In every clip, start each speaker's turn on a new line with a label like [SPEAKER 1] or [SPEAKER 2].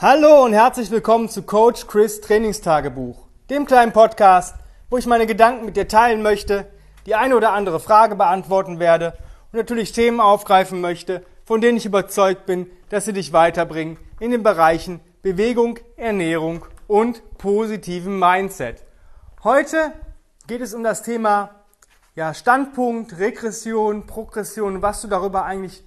[SPEAKER 1] Hallo und herzlich willkommen zu Coach Chris Trainingstagebuch, dem kleinen Podcast, wo ich meine Gedanken mit dir teilen möchte, die eine oder andere Frage beantworten werde und natürlich Themen aufgreifen möchte, von denen ich überzeugt bin, dass sie dich weiterbringen in den Bereichen Bewegung, Ernährung und positiven Mindset. Heute geht es um das Thema ja, Standpunkt, Regression, Progression, was du darüber eigentlich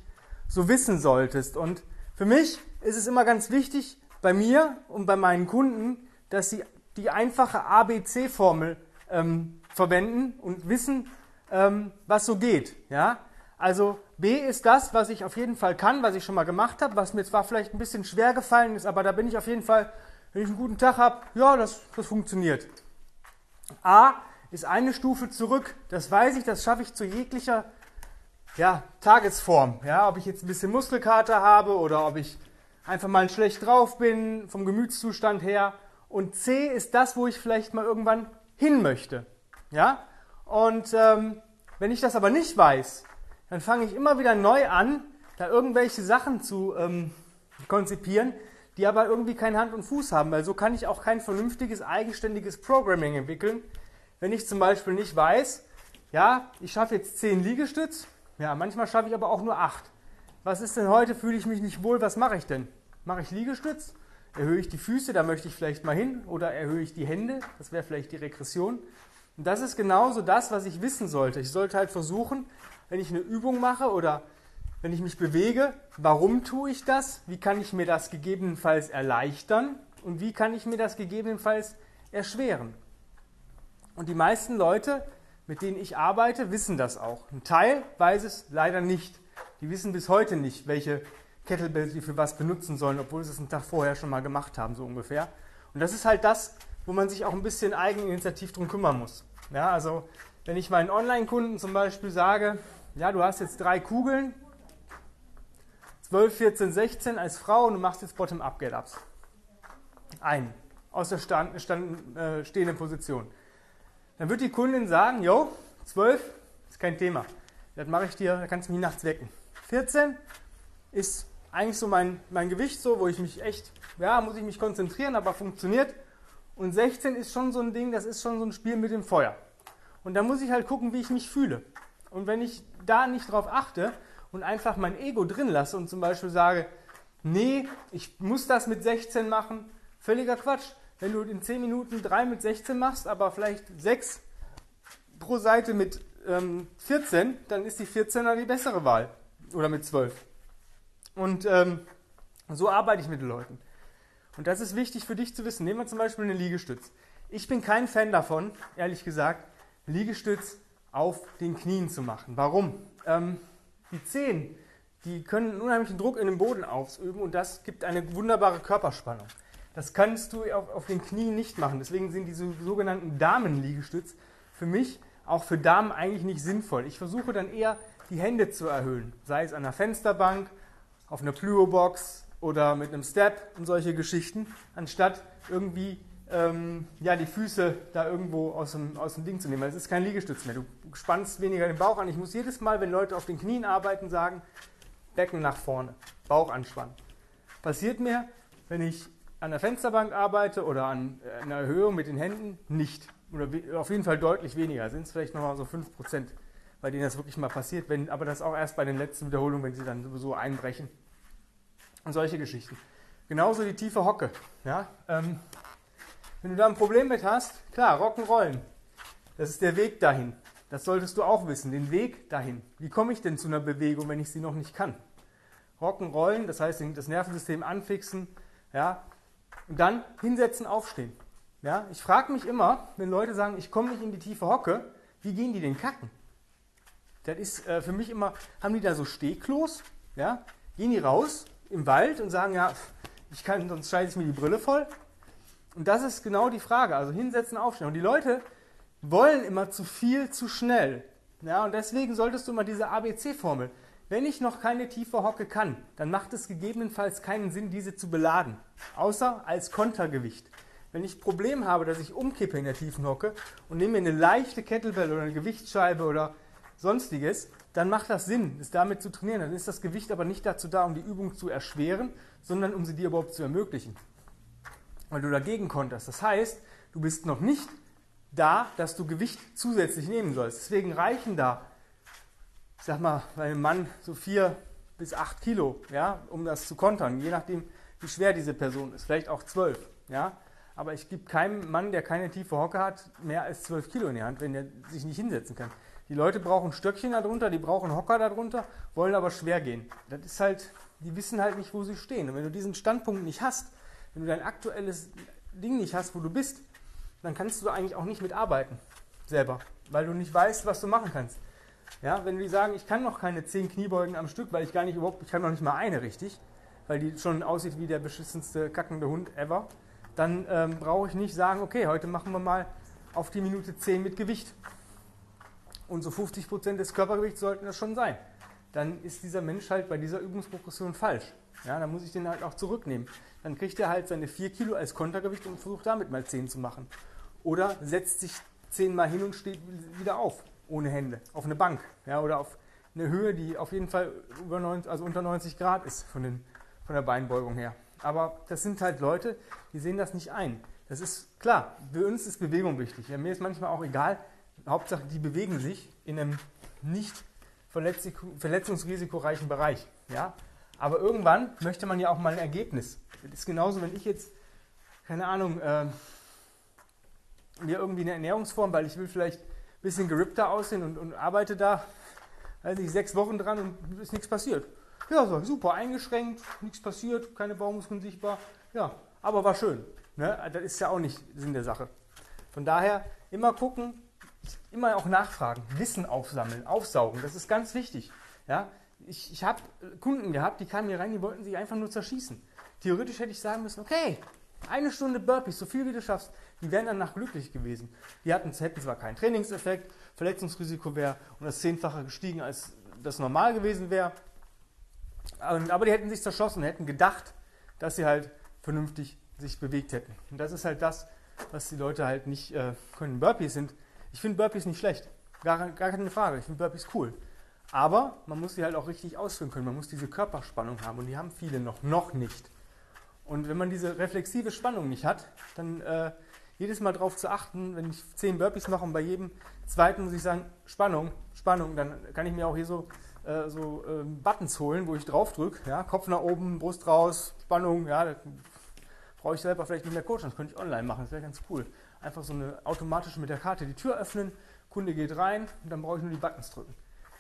[SPEAKER 1] so wissen solltest. Und für mich ist es immer ganz wichtig, bei mir und bei meinen Kunden, dass sie die einfache ABC-Formel ähm, verwenden und wissen, ähm, was so geht. Ja? Also B ist das, was ich auf jeden Fall kann, was ich schon mal gemacht habe, was mir zwar vielleicht ein bisschen schwer gefallen ist, aber da bin ich auf jeden Fall, wenn ich einen guten Tag habe, ja, das, das funktioniert. A ist eine Stufe zurück, das weiß ich, das schaffe ich zu jeglicher ja, Tagesform. Ja, ob ich jetzt ein bisschen Muskelkater habe oder ob ich einfach mal schlecht drauf bin, vom Gemütszustand her. Und C ist das, wo ich vielleicht mal irgendwann hin möchte. Ja? Und ähm, wenn ich das aber nicht weiß, dann fange ich immer wieder neu an, da irgendwelche Sachen zu ähm, konzipieren, die aber irgendwie kein Hand und Fuß haben, weil so kann ich auch kein vernünftiges, eigenständiges Programming entwickeln. Wenn ich zum Beispiel nicht weiß, ja, ich schaffe jetzt 10 Liegestütz, ja, manchmal schaffe ich aber auch nur 8. Was ist denn heute, fühle ich mich nicht wohl, was mache ich denn? Mache ich Liegestütz? Erhöhe ich die Füße, da möchte ich vielleicht mal hin, oder erhöhe ich die Hände, das wäre vielleicht die Regression. Und das ist genauso das, was ich wissen sollte. Ich sollte halt versuchen, wenn ich eine Übung mache oder wenn ich mich bewege, warum tue ich das? Wie kann ich mir das gegebenenfalls erleichtern? Und wie kann ich mir das gegebenenfalls erschweren? Und die meisten Leute, mit denen ich arbeite, wissen das auch. Ein Teil weiß es leider nicht. Die wissen bis heute nicht, welche Kettlebells sie für was benutzen sollen, obwohl sie es einen Tag vorher schon mal gemacht haben, so ungefähr. Und das ist halt das, wo man sich auch ein bisschen eigeninitiativ drum kümmern muss. Ja, also wenn ich meinen Online-Kunden zum Beispiel sage, ja, du hast jetzt drei Kugeln, 12, 14, 16 als Frau und du machst jetzt Bottom-up Get-Ups. Ein, aus der stand, stand, äh, stehenden Position. Dann wird die Kundin sagen, jo, 12 ist kein Thema. Das mache ich dir, da kannst du mich nachts wecken. 14 ist eigentlich so mein, mein Gewicht so, wo ich mich echt, ja, muss ich mich konzentrieren, aber funktioniert. Und 16 ist schon so ein Ding, das ist schon so ein Spiel mit dem Feuer. Und da muss ich halt gucken, wie ich mich fühle. Und wenn ich da nicht drauf achte und einfach mein Ego drin lasse und zum Beispiel sage, nee, ich muss das mit 16 machen, völliger Quatsch. Wenn du in 10 Minuten 3 mit 16 machst, aber vielleicht 6 pro Seite mit ähm, 14, dann ist die 14er die bessere Wahl. Oder mit 12. Und ähm, so arbeite ich mit den Leuten. Und das ist wichtig für dich zu wissen. Nehmen wir zum Beispiel einen Liegestütz. Ich bin kein Fan davon, ehrlich gesagt, Liegestütz auf den Knien zu machen. Warum? Ähm, die Zehen, die können einen unheimlichen Druck in den Boden ausüben und das gibt eine wunderbare Körperspannung. Das kannst du auf, auf den Knien nicht machen. Deswegen sind diese sogenannten Damenliegestütz für mich auch für Damen eigentlich nicht sinnvoll. Ich versuche dann eher die Hände zu erhöhen, sei es an der Fensterbank, auf einer Plyo-Box oder mit einem Step und solche Geschichten, anstatt irgendwie ähm, ja, die Füße da irgendwo aus dem, aus dem Ding zu nehmen. Es ist kein Liegestütz mehr. Du spannst weniger den Bauch an. Ich muss jedes Mal, wenn Leute auf den Knien arbeiten, sagen, Becken nach vorne, Bauch anspannen. Passiert mir, wenn ich an der Fensterbank arbeite oder an einer Erhöhung mit den Händen, nicht. Oder auf jeden Fall deutlich weniger. Sind es vielleicht nochmal so 5%, bei denen das wirklich mal passiert. Wenn, aber das auch erst bei den letzten Wiederholungen, wenn sie dann sowieso einbrechen. Und solche Geschichten. Genauso die tiefe Hocke. Ja? Ähm, wenn du da ein Problem mit hast, klar, Rock'n'Rollen. Das ist der Weg dahin. Das solltest du auch wissen, den Weg dahin. Wie komme ich denn zu einer Bewegung, wenn ich sie noch nicht kann? Rock'n'Rollen, das heißt das Nervensystem anfixen, ja, und dann hinsetzen, aufstehen. Ja, ich frage mich immer, wenn Leute sagen, ich komme nicht in die tiefe Hocke, wie gehen die denn kacken? Das ist äh, für mich immer, haben die da so Stehklos? Ja? Gehen die raus im Wald und sagen, ja, ich kann, sonst scheiße ich mir die Brille voll. Und das ist genau die Frage. Also hinsetzen, aufstehen. Und die Leute wollen immer zu viel, zu schnell. Ja, und deswegen solltest du mal diese ABC-Formel. Wenn ich noch keine tiefe Hocke kann, dann macht es gegebenenfalls keinen Sinn, diese zu beladen. Außer als Kontergewicht. Wenn ich ein Problem habe, dass ich umkippe in der tiefen Hocke und nehme mir eine leichte Kettlebell oder eine Gewichtsscheibe oder sonstiges, dann macht das Sinn, es damit zu trainieren. Dann ist das Gewicht aber nicht dazu da, um die Übung zu erschweren, sondern um sie dir überhaupt zu ermöglichen. Weil du dagegen konterst. Das heißt, du bist noch nicht da, dass du Gewicht zusätzlich nehmen sollst. Deswegen reichen da, ich sag mal, bei einem Mann so vier bis acht Kilo, ja, um das zu kontern, je nachdem, wie schwer diese Person ist. Vielleicht auch zwölf, ja. Aber ich gebe keinem Mann, der keine tiefe Hocke hat, mehr als zwölf Kilo in die Hand, wenn er sich nicht hinsetzen kann. Die Leute brauchen Stöckchen darunter, die brauchen Hocker darunter, wollen aber schwer gehen. Das ist halt, die wissen halt nicht, wo sie stehen. Und wenn du diesen Standpunkt nicht hast, wenn du dein aktuelles Ding nicht hast, wo du bist, dann kannst du eigentlich auch nicht mitarbeiten selber, weil du nicht weißt, was du machen kannst. Ja, wenn die sagen, ich kann noch keine zehn Kniebeugen am Stück, weil ich gar nicht überhaupt, ich kann noch nicht mal eine richtig, weil die schon aussieht wie der beschissenste kackende Hund ever, dann ähm, brauche ich nicht sagen, okay, heute machen wir mal auf die Minute 10 mit Gewicht. Und so 50% des Körpergewichts sollten das schon sein. Dann ist dieser Mensch halt bei dieser Übungsprogression falsch. Ja, dann muss ich den halt auch zurücknehmen. Dann kriegt er halt seine 4 Kilo als Kontergewicht und versucht damit mal 10 zu machen. Oder setzt sich zehnmal hin und steht wieder auf, ohne Hände, auf eine Bank. Ja, oder auf eine Höhe, die auf jeden Fall über 90, also unter 90 Grad ist von, den, von der Beinbeugung her. Aber das sind halt Leute, die sehen das nicht ein. Das ist klar, für uns ist Bewegung wichtig. Ja, mir ist manchmal auch egal, Hauptsache die bewegen sich in einem nicht verletzungsrisikoreichen Bereich. Ja? Aber irgendwann möchte man ja auch mal ein Ergebnis. Das ist genauso, wenn ich jetzt, keine Ahnung, äh, mir irgendwie eine Ernährungsform, weil ich will vielleicht ein bisschen gerippter aussehen und, und arbeite da, weiß ich, sechs Wochen dran und ist nichts passiert. Ja, so, super, eingeschränkt, nichts passiert, keine Baumuskeln sichtbar. Ja, aber war schön. Ne? Das ist ja auch nicht Sinn der Sache. Von daher immer gucken, immer auch nachfragen, Wissen aufsammeln, aufsaugen, das ist ganz wichtig. Ja? Ich, ich habe Kunden gehabt, die kamen hier rein, die wollten sich einfach nur zerschießen. Theoretisch hätte ich sagen müssen, okay, eine Stunde Burpees, so viel wie du schaffst, die wären danach glücklich gewesen. Die hatten, hätten zwar keinen Trainingseffekt, Verletzungsrisiko wäre um das Zehnfache gestiegen, als das normal gewesen wäre. Aber die hätten sich zerschossen, hätten gedacht, dass sie halt vernünftig sich bewegt hätten. Und das ist halt das, was die Leute halt nicht äh, können. Burpees sind, ich finde Burpees nicht schlecht. Gar, gar keine Frage. Ich finde Burpees cool. Aber man muss sie halt auch richtig ausführen können. Man muss diese Körperspannung haben und die haben viele noch, noch nicht. Und wenn man diese reflexive Spannung nicht hat, dann äh, jedes Mal darauf zu achten, wenn ich zehn Burpees mache und bei jedem zweiten muss ich sagen, Spannung, Spannung, dann kann ich mir auch hier so, äh, so äh, Buttons holen, wo ich drauf drücke, ja, Kopf nach oben, Brust raus, Spannung, ja, brauche ich selber vielleicht nicht mehr coachen, das könnte ich online machen, das wäre ganz cool. Einfach so eine automatische mit der Karte die Tür öffnen, Kunde geht rein und dann brauche ich nur die Buttons drücken.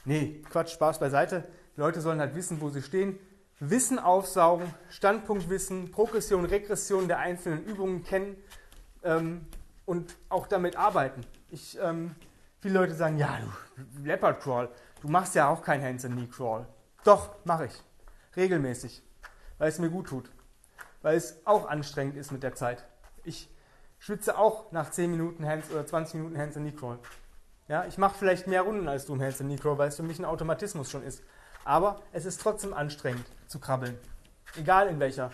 [SPEAKER 1] Nee, Quatsch, Spaß beiseite. Die Leute sollen halt wissen, wo sie stehen, Wissen aufsaugen, Standpunktwissen, Progression, Regression der einzelnen Übungen kennen ähm, und auch damit arbeiten. Ich, ähm, viele Leute sagen, ja, du Leopard Crawl, du machst ja auch kein Hands and Knee Crawl. Doch, mache ich. Regelmäßig. Weil es mir gut tut. Weil es auch anstrengend ist mit der Zeit. Ich schwitze auch nach 10 Minuten Hands oder 20 Minuten Hands and Knee Crawl. Ja, ich mache vielleicht mehr Runden als du im Hands and Knee Crawl, weil es für mich ein Automatismus schon ist. Aber es ist trotzdem anstrengend zu krabbeln. Egal in welcher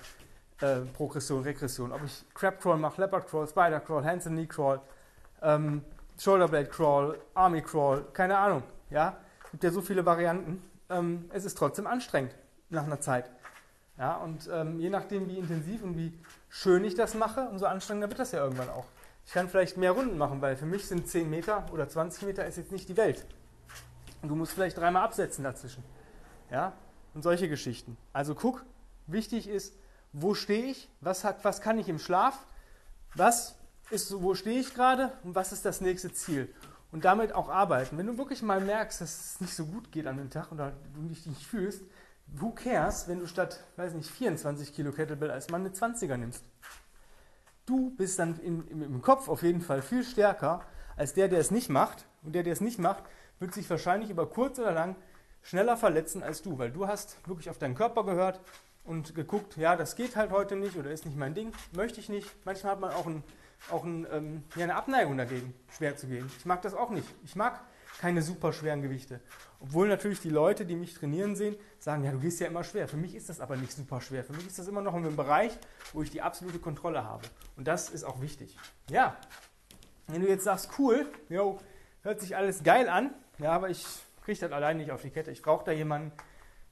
[SPEAKER 1] äh, Progression, Regression. Ob ich Crab Crawl mache, Leopard Crawl, Spider Crawl, Hands and Knee Crawl, ähm, Shoulderblade Crawl, Army Crawl, keine Ahnung. Ja, es gibt ja so viele Varianten. Ähm, es ist trotzdem anstrengend nach einer Zeit. Ja, und ähm, je nachdem, wie intensiv und wie schön ich das mache, umso anstrengender wird das ja irgendwann auch. Ich kann vielleicht mehr Runden machen, weil für mich sind 10 Meter oder 20 Meter ist jetzt nicht die Welt. Und du musst vielleicht dreimal absetzen dazwischen. Ja, und solche Geschichten. Also guck, wichtig ist, wo stehe ich, was, hat, was kann ich im Schlaf, was ist, wo stehe ich gerade und was ist das nächste Ziel. Und damit auch arbeiten. Wenn du wirklich mal merkst, dass es nicht so gut geht an dem Tag oder du dich nicht fühlst, who cares, wenn du statt, weiß nicht, 24 Kilo Kettlebell als Mann eine 20er nimmst. Du bist dann in, im, im Kopf auf jeden Fall viel stärker als der, der es nicht macht. Und der, der es nicht macht, wird sich wahrscheinlich über kurz oder lang schneller verletzen als du, weil du hast wirklich auf deinen Körper gehört und geguckt, ja, das geht halt heute nicht oder ist nicht mein Ding, möchte ich nicht. Manchmal hat man auch, ein, auch ein, ähm, ja, eine Abneigung dagegen, schwer zu gehen. Ich mag das auch nicht. Ich mag keine super schweren Gewichte. Obwohl natürlich die Leute, die mich trainieren sehen, sagen, ja, du gehst ja immer schwer. Für mich ist das aber nicht super schwer. Für mich ist das immer noch in einem Bereich, wo ich die absolute Kontrolle habe. Und das ist auch wichtig. Ja, wenn du jetzt sagst, cool, yo, hört sich alles geil an, ja, aber ich kriege das allein nicht auf die Kette. Ich brauche da jemanden,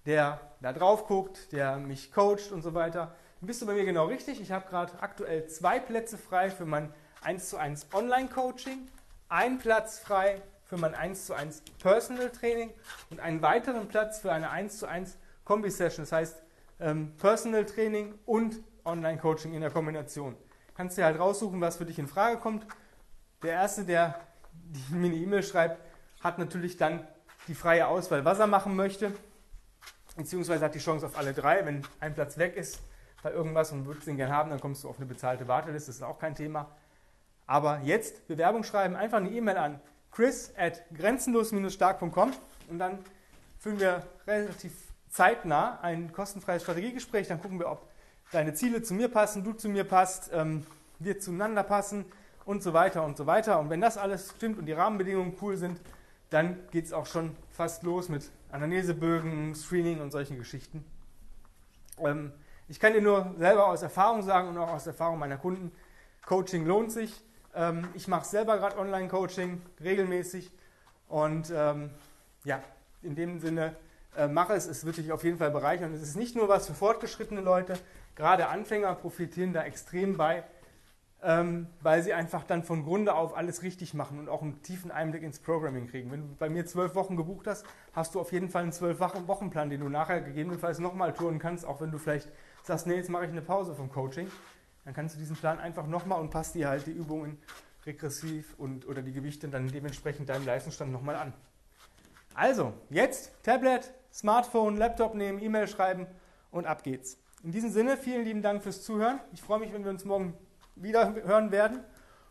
[SPEAKER 1] der da drauf guckt, der mich coacht und so weiter. Dann bist du bei mir genau richtig. Ich habe gerade aktuell zwei Plätze frei für mein 1 zu 1 Online-Coaching, einen Platz frei für mein 1 zu 1 Personal Training und einen weiteren Platz für eine 1 zu 1 Kombi-Session. Das heißt, ähm, Personal Training und Online-Coaching in der Kombination. Kannst dir halt raussuchen, was für dich in Frage kommt. Der Erste, der mir eine E-Mail schreibt, hat natürlich dann die freie Auswahl, was er machen möchte, beziehungsweise hat die Chance auf alle drei. Wenn ein Platz weg ist bei irgendwas und würdest den gerne haben, dann kommst du auf eine bezahlte Warteliste, das ist auch kein Thema. Aber jetzt Bewerbung schreiben, einfach eine E-Mail an chris at grenzenlos-stark.com und dann führen wir relativ zeitnah ein kostenfreies Strategiegespräch. Dann gucken wir, ob deine Ziele zu mir passen, du zu mir passt, ähm, wir zueinander passen und so weiter und so weiter. Und wenn das alles stimmt und die Rahmenbedingungen cool sind, dann geht es auch schon fast los mit Anamnesebögen, Screening und solchen Geschichten. Ähm, ich kann dir nur selber aus Erfahrung sagen und auch aus Erfahrung meiner Kunden, Coaching lohnt sich. Ähm, ich mache selber gerade Online-Coaching regelmäßig und ähm, ja, in dem Sinne äh, mache es, es wird dich auf jeden Fall bereichern. Es ist nicht nur was für fortgeschrittene Leute, gerade Anfänger profitieren da extrem bei, ähm, weil sie einfach dann von Grunde auf alles richtig machen und auch einen tiefen Einblick ins Programming kriegen. Wenn du bei mir zwölf Wochen gebucht hast, hast du auf jeden Fall einen zwölf Wochenplan, den du nachher gegebenenfalls nochmal touren kannst, auch wenn du vielleicht sagst, nee, jetzt mache ich eine Pause vom Coaching. Dann kannst du diesen Plan einfach nochmal und passt dir halt die Übungen regressiv und oder die Gewichte dann dementsprechend deinem Leistungsstand nochmal an. Also, jetzt Tablet, Smartphone, Laptop nehmen, E-Mail schreiben und ab geht's. In diesem Sinne, vielen lieben Dank fürs Zuhören. Ich freue mich, wenn wir uns morgen wieder hören werden.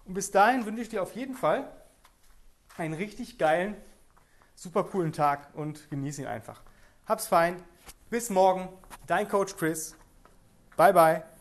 [SPEAKER 1] Und bis dahin wünsche ich dir auf jeden Fall einen richtig geilen, super coolen Tag und genieße ihn einfach. Hab's fein. Bis morgen. Dein Coach Chris. Bye bye.